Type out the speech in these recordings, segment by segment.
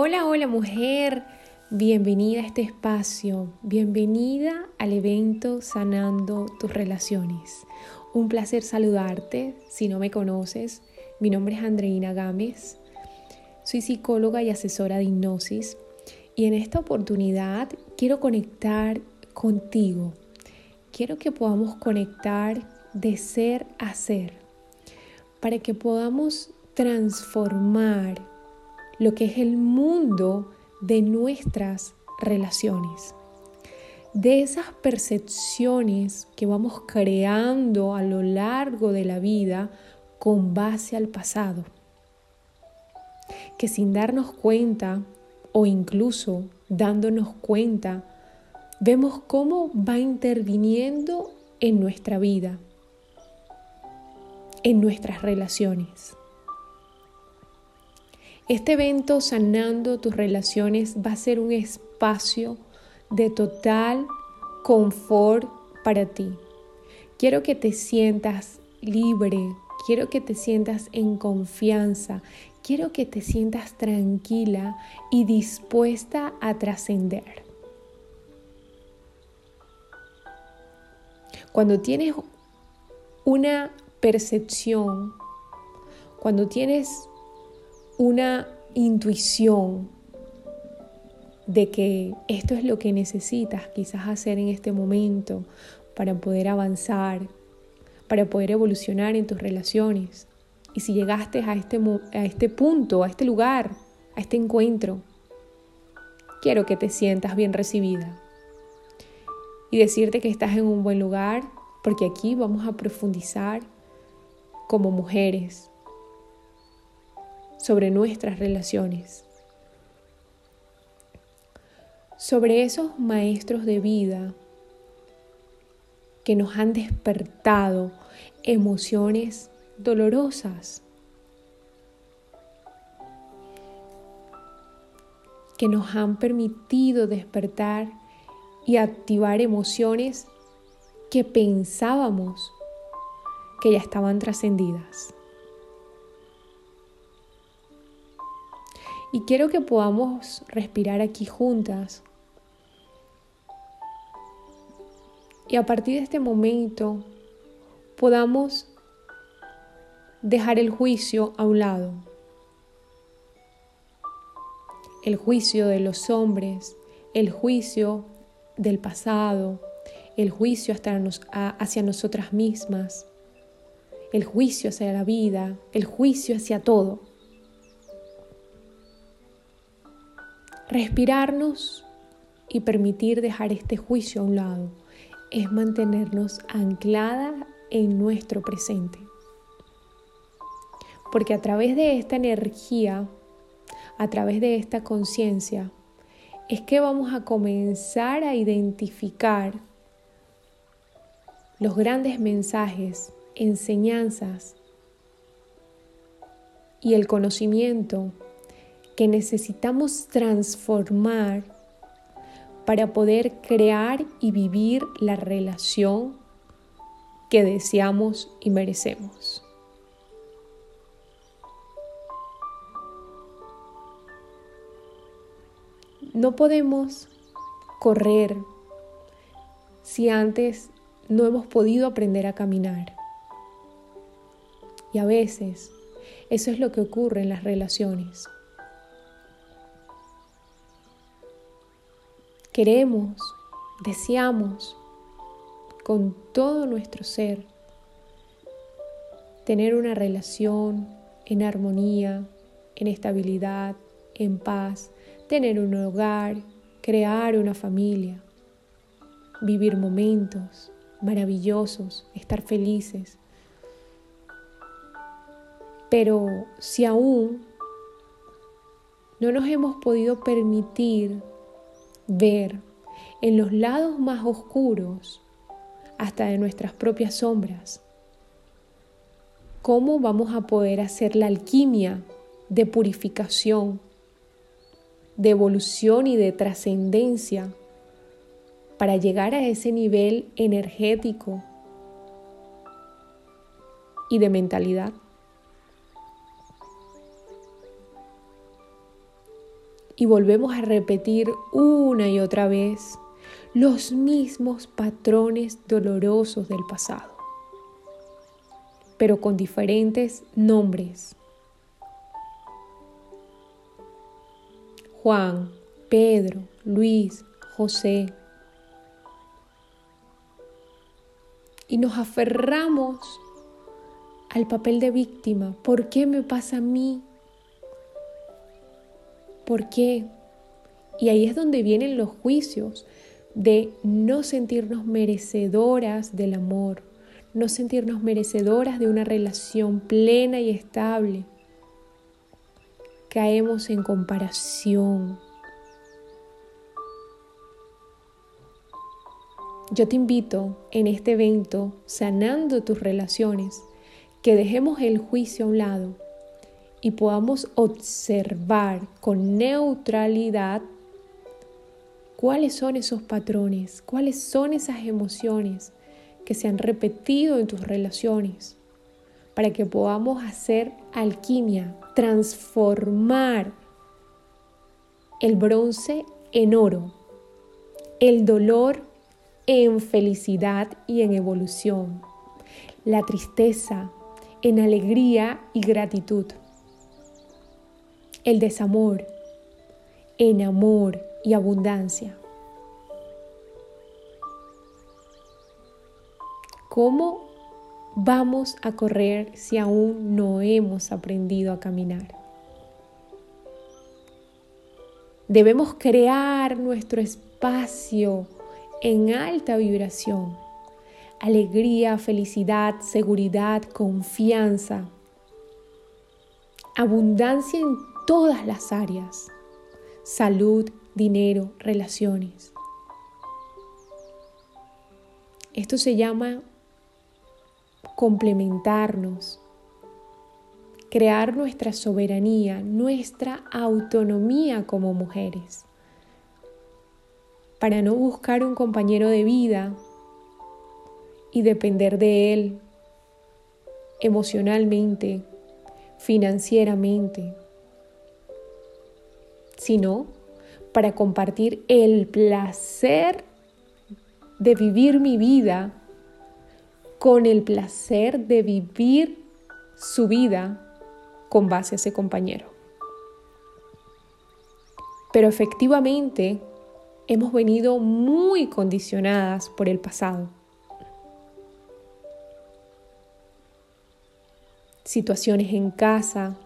Hola, hola mujer, bienvenida a este espacio, bienvenida al evento Sanando tus Relaciones. Un placer saludarte, si no me conoces, mi nombre es Andreina Gámez, soy psicóloga y asesora de hipnosis. Y en esta oportunidad quiero conectar contigo, quiero que podamos conectar de ser a ser, para que podamos transformar lo que es el mundo de nuestras relaciones, de esas percepciones que vamos creando a lo largo de la vida con base al pasado, que sin darnos cuenta o incluso dándonos cuenta, vemos cómo va interviniendo en nuestra vida, en nuestras relaciones. Este evento Sanando tus relaciones va a ser un espacio de total confort para ti. Quiero que te sientas libre, quiero que te sientas en confianza, quiero que te sientas tranquila y dispuesta a trascender. Cuando tienes una percepción, cuando tienes una intuición de que esto es lo que necesitas quizás hacer en este momento para poder avanzar, para poder evolucionar en tus relaciones. Y si llegaste a este, a este punto, a este lugar, a este encuentro, quiero que te sientas bien recibida y decirte que estás en un buen lugar porque aquí vamos a profundizar como mujeres, sobre nuestras relaciones, sobre esos maestros de vida que nos han despertado emociones dolorosas, que nos han permitido despertar y activar emociones que pensábamos que ya estaban trascendidas. Y quiero que podamos respirar aquí juntas. Y a partir de este momento podamos dejar el juicio a un lado. El juicio de los hombres, el juicio del pasado, el juicio hacia nosotras mismas, el juicio hacia la vida, el juicio hacia todo. Respirarnos y permitir dejar este juicio a un lado es mantenernos anclada en nuestro presente. Porque a través de esta energía, a través de esta conciencia, es que vamos a comenzar a identificar los grandes mensajes, enseñanzas y el conocimiento que necesitamos transformar para poder crear y vivir la relación que deseamos y merecemos. No podemos correr si antes no hemos podido aprender a caminar. Y a veces eso es lo que ocurre en las relaciones. Queremos, deseamos con todo nuestro ser tener una relación en armonía, en estabilidad, en paz, tener un hogar, crear una familia, vivir momentos maravillosos, estar felices. Pero si aún no nos hemos podido permitir ver en los lados más oscuros, hasta de nuestras propias sombras, cómo vamos a poder hacer la alquimia de purificación, de evolución y de trascendencia para llegar a ese nivel energético y de mentalidad. Y volvemos a repetir una y otra vez los mismos patrones dolorosos del pasado, pero con diferentes nombres. Juan, Pedro, Luis, José. Y nos aferramos al papel de víctima. ¿Por qué me pasa a mí? ¿Por qué? Y ahí es donde vienen los juicios de no sentirnos merecedoras del amor, no sentirnos merecedoras de una relación plena y estable. Caemos en comparación. Yo te invito en este evento, sanando tus relaciones, que dejemos el juicio a un lado y podamos observar con neutralidad cuáles son esos patrones, cuáles son esas emociones que se han repetido en tus relaciones, para que podamos hacer alquimia, transformar el bronce en oro, el dolor en felicidad y en evolución, la tristeza en alegría y gratitud el desamor en amor y abundancia. ¿Cómo vamos a correr si aún no hemos aprendido a caminar? Debemos crear nuestro espacio en alta vibración. Alegría, felicidad, seguridad, confianza. Abundancia en todas las áreas. Salud, dinero, relaciones. Esto se llama complementarnos, crear nuestra soberanía, nuestra autonomía como mujeres, para no buscar un compañero de vida y depender de él emocionalmente, financieramente, sino para compartir el placer de vivir mi vida con el placer de vivir su vida con base a ese compañero. Pero efectivamente hemos venido muy condicionadas por el pasado. Situaciones en casa,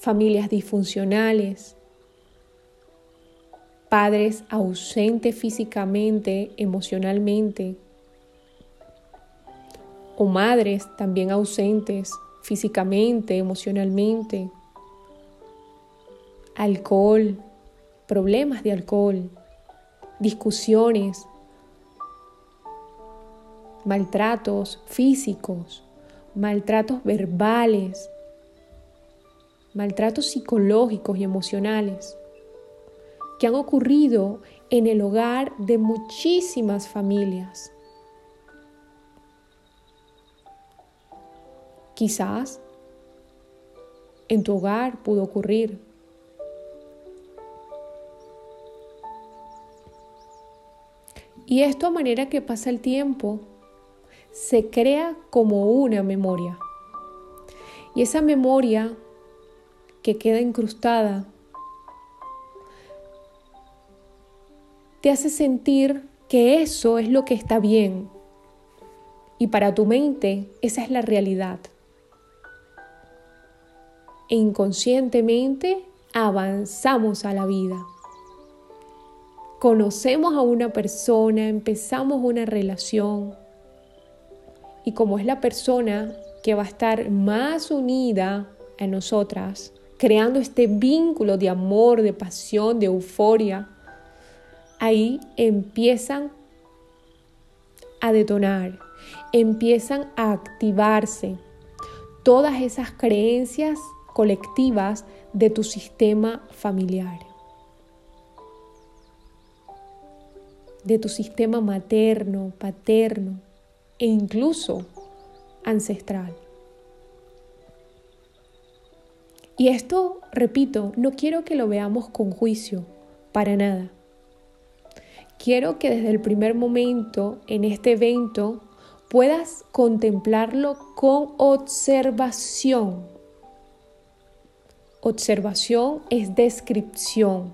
familias disfuncionales, padres ausentes físicamente, emocionalmente, o madres también ausentes físicamente, emocionalmente, alcohol, problemas de alcohol, discusiones, maltratos físicos, maltratos verbales, maltratos psicológicos y emocionales que han ocurrido en el hogar de muchísimas familias. Quizás en tu hogar pudo ocurrir. Y esto a manera que pasa el tiempo, se crea como una memoria. Y esa memoria que queda incrustada te hace sentir que eso es lo que está bien. Y para tu mente esa es la realidad. E inconscientemente avanzamos a la vida. Conocemos a una persona, empezamos una relación. Y como es la persona que va a estar más unida a nosotras, creando este vínculo de amor, de pasión, de euforia, ahí empiezan a detonar, empiezan a activarse todas esas creencias colectivas de tu sistema familiar, de tu sistema materno, paterno e incluso ancestral. Y esto, repito, no quiero que lo veamos con juicio, para nada. Quiero que desde el primer momento en este evento puedas contemplarlo con observación. Observación es descripción,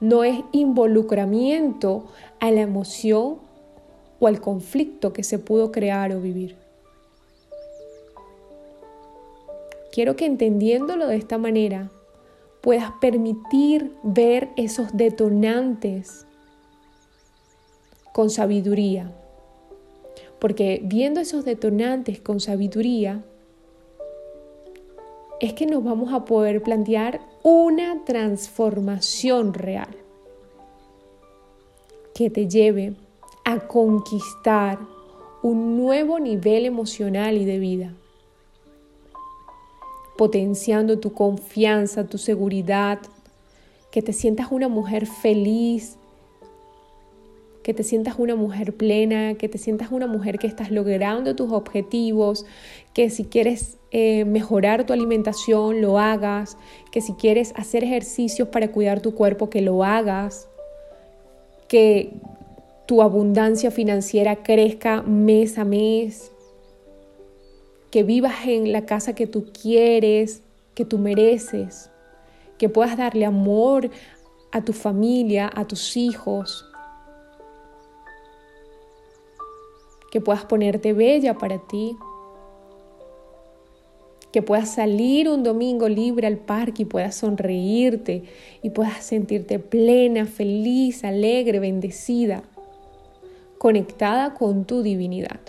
no es involucramiento a la emoción o al conflicto que se pudo crear o vivir. Quiero que entendiéndolo de esta manera puedas permitir ver esos detonantes con sabiduría. Porque viendo esos detonantes con sabiduría, es que nos vamos a poder plantear una transformación real que te lleve a conquistar un nuevo nivel emocional y de vida, potenciando tu confianza, tu seguridad, que te sientas una mujer feliz, que te sientas una mujer plena, que te sientas una mujer que estás logrando tus objetivos, que si quieres eh, mejorar tu alimentación, lo hagas, que si quieres hacer ejercicios para cuidar tu cuerpo, que lo hagas, que tu abundancia financiera crezca mes a mes, que vivas en la casa que tú quieres, que tú mereces, que puedas darle amor a tu familia, a tus hijos, que puedas ponerte bella para ti, que puedas salir un domingo libre al parque y puedas sonreírte y puedas sentirte plena, feliz, alegre, bendecida, conectada con tu divinidad.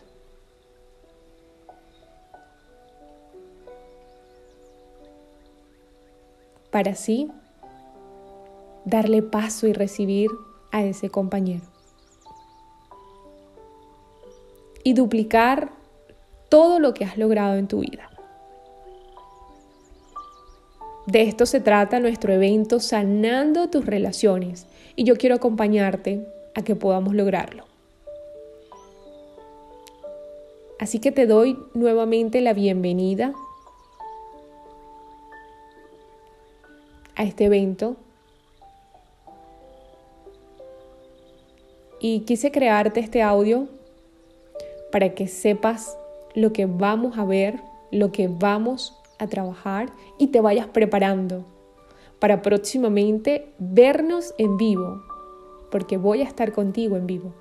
Para así darle paso y recibir a ese compañero. Y duplicar todo lo que has logrado en tu vida. De esto se trata nuestro evento Sanando tus relaciones y yo quiero acompañarte a que podamos lograrlo. Así que te doy nuevamente la bienvenida a este evento y quise crearte este audio para que sepas lo que vamos a ver, lo que vamos a trabajar y te vayas preparando para próximamente vernos en vivo, porque voy a estar contigo en vivo,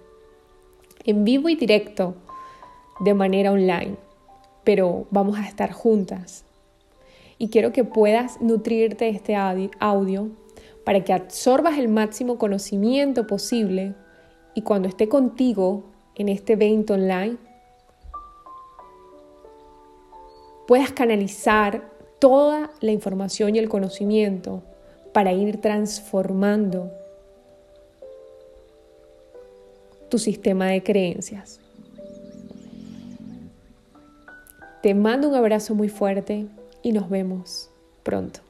en vivo y directo, de manera online, pero vamos a estar juntas. Y quiero que puedas nutrirte de este audio para que absorbas el máximo conocimiento posible y cuando esté contigo en este evento online, puedas canalizar toda la información y el conocimiento para ir transformando tu sistema de creencias. Te mando un abrazo muy fuerte y nos vemos pronto.